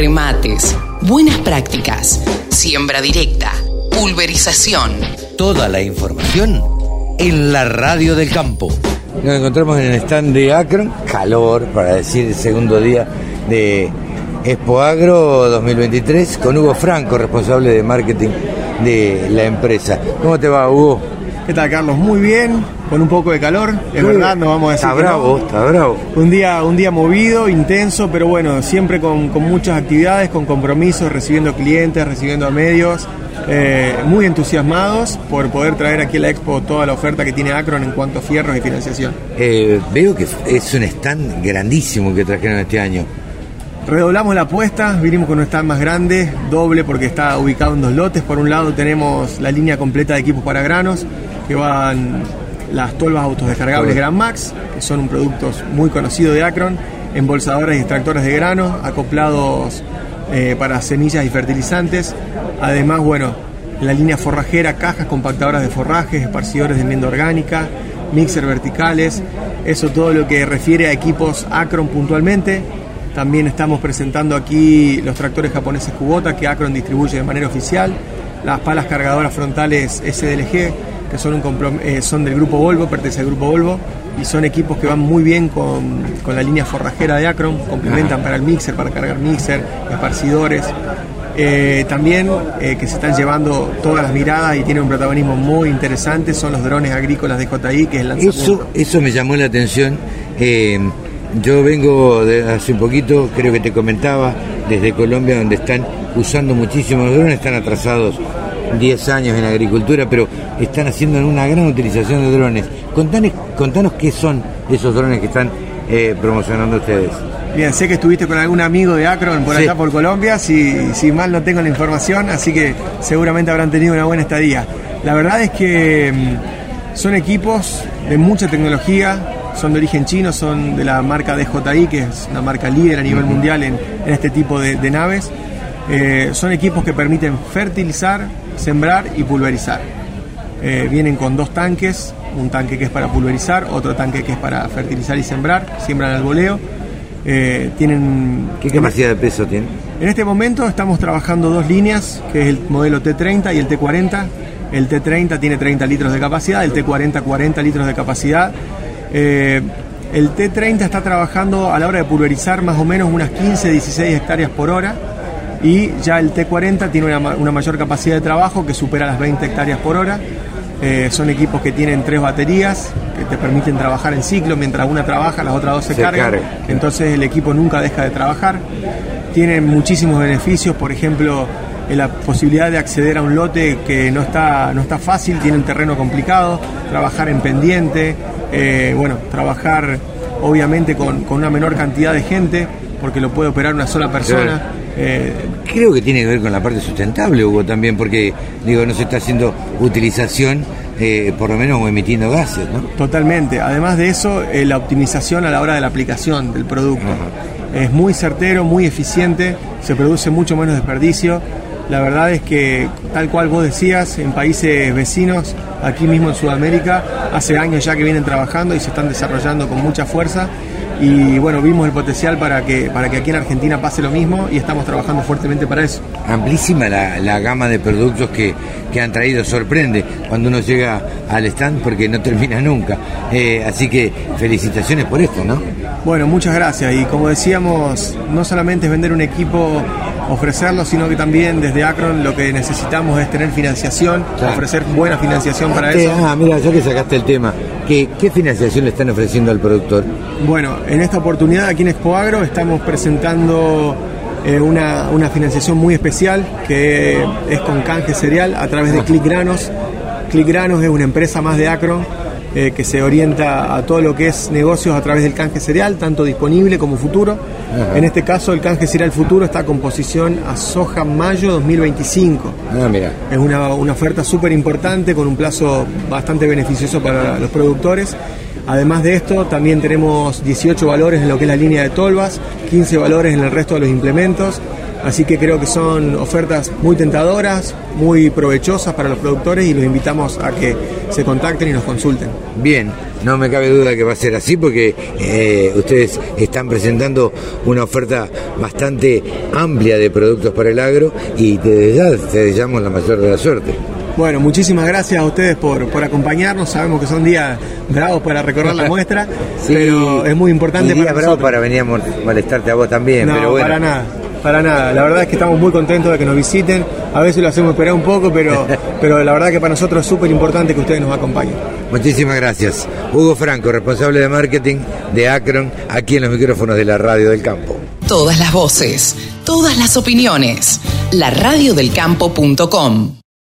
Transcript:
remates, buenas prácticas, siembra directa, pulverización. Toda la información en la radio del campo. Nos encontramos en el stand de Akron, calor para decir el segundo día de Expo Agro 2023 con Hugo Franco, responsable de marketing de la empresa. ¿Cómo te va, Hugo? ¿Qué tal, Carlos? Muy bien, con un poco de calor, es verdad, no vamos a decir. Está bravo, no. está bravo. Un día, un día movido, intenso, pero bueno, siempre con, con muchas actividades, con compromisos, recibiendo clientes, recibiendo a medios, eh, muy entusiasmados por poder traer aquí a la Expo toda la oferta que tiene Akron en cuanto a fierros y financiación. Eh, veo que es un stand grandísimo que trajeron este año. Redoblamos la apuesta, vinimos con un stand más grande, doble porque está ubicado en dos lotes. Por un lado tenemos la línea completa de equipos para granos, que van las tolvas autodescargables Gran Max, que son un producto muy conocido de Akron, embolsadores y extractores de grano, acoplados eh, para semillas y fertilizantes. Además, bueno, la línea forrajera, cajas compactadoras de forrajes, esparcidores de enmienda orgánica, mixer verticales, eso todo lo que refiere a equipos Akron puntualmente. También estamos presentando aquí los tractores japoneses Kubota que Akron distribuye de manera oficial, las palas cargadoras frontales SDLG que son, un comprom- eh, son del grupo Volvo, pertenece al grupo Volvo y son equipos que van muy bien con, con la línea forrajera de Akron, complementan para el mixer, para cargar mixer, esparcidores. Eh, también eh, que se están llevando todas las miradas y tienen un protagonismo muy interesante son los drones agrícolas de JI, que es el lanzamiento. Eso, eso me llamó la atención. Eh, yo vengo de hace un poquito, creo que te comentaba, desde Colombia, donde están usando muchísimos drones, están atrasados 10 años en agricultura, pero están haciendo una gran utilización de drones. Contanos, contanos qué son esos drones que están eh, promocionando ustedes. Bien, sé que estuviste con algún amigo de Akron por Sí. allá por Colombia, si, si mal no tengo la información, así que seguramente habrán tenido una buena estadía. La verdad es que mm, son equipos de mucha tecnología, son de origen chino, son de la marca DJI, que es una marca líder a nivel mundial en, en este tipo de, de naves. Eh, son equipos que permiten fertilizar, sembrar y pulverizar. Eh, vienen con dos tanques, un tanque que es para pulverizar, otro tanque que es para fertilizar y sembrar, siembran al voleo. Eh, tienen ¿Qué capacidad de peso tienen? en este momento estamos trabajando dos líneas, que es el modelo T30 y el T40. El T30 tiene 30 litros de capacidad, el T40 40 litros de capacidad. Eh, el T30 está trabajando a la hora de pulverizar más o menos unas 15, 16 hectáreas por hora y ya el T40 tiene una, ma- una mayor capacidad de trabajo que supera las 20 hectáreas por hora. Eh, son equipos que tienen tres baterías que te permiten trabajar en ciclo, mientras una trabaja, las otras dos se, Se cargan. cargan. Entonces el equipo nunca deja de trabajar. Tienen muchísimos beneficios, por ejemplo, eh, la posibilidad de acceder a un lote que no está, no está fácil, tiene un terreno complicado, trabajar en pendiente, eh, bueno, trabajar obviamente con, con una menor cantidad de gente, porque lo puede operar una sola persona. Eh, Creo que tiene que ver con la parte sustentable, Hugo, también, porque digo, no se está haciendo utilización, eh, por lo menos emitiendo gases, ¿no? Totalmente. Además de eso, eh, la optimización a la hora de la aplicación del producto. Es muy certero, muy eficiente, se produce mucho menos desperdicio. La verdad es que, tal cual vos decías, en países vecinos, aquí mismo en Sudamérica, hace años ya que vienen trabajando y se están desarrollando con mucha fuerza. Y bueno, vimos el potencial para que, para que aquí en Argentina pase lo mismo y estamos trabajando fuertemente para eso. Amplísima la, la gama de productos que, que han traído, sorprende cuando uno llega al stand porque no termina nunca. Eh, así que felicitaciones por esto, ¿no? Bueno, muchas gracias. Y como decíamos, no solamente es vender un equipo, ofrecerlo, sino que también desde Akron lo que necesitamos es tener financiación, Claro. ofrecer buena financiación para eso. ah, mira, ya que sacaste el tema, ¿qué, ¿qué financiación le están ofreciendo al productor? Bueno, en esta oportunidad aquí en Expo Agro estamos presentando eh, una, una financiación muy especial que es con canje cereal a través de Click Granos. Click Granos es una empresa más de Akron eh, que se orienta a todo lo que es negocios a través del canje cereal, tanto disponible como futuro. En este caso, el canje cereal futuro está con posición a soja mayo 2025. Ah, mira. Es una, una oferta súper importante con un plazo bastante beneficioso para los productores. Además de esto, también tenemos 18 valores en lo que es la línea de tolvas, 15 valores en el resto de los implementos Así que creo que son ofertas muy tentadoras, muy provechosas para los productores y los invitamos a que se contacten y nos consulten. Bien, no me cabe duda que va a ser así porque eh, ustedes están presentando una oferta bastante amplia de productos para el agro y desde ya te deseamos la mayor de la suerte. Bueno, muchísimas gracias a ustedes por, por acompañarnos. Sabemos que son días bravos para recorrer la muestra, pero es muy importante y días bravos para venir a molestarte a vos también. No, pero bueno. para nada. Para nada, la verdad es que estamos muy contentos de que nos visiten. A veces lo hacemos esperar un poco, pero, pero la verdad que para nosotros es súper importante que ustedes nos acompañen. Muchísimas gracias. Hugo Franco, responsable de marketing de Akron, aquí en los micrófonos de la Radio del Campo. Todas las voces, todas las opiniones. La radiodelcampo.com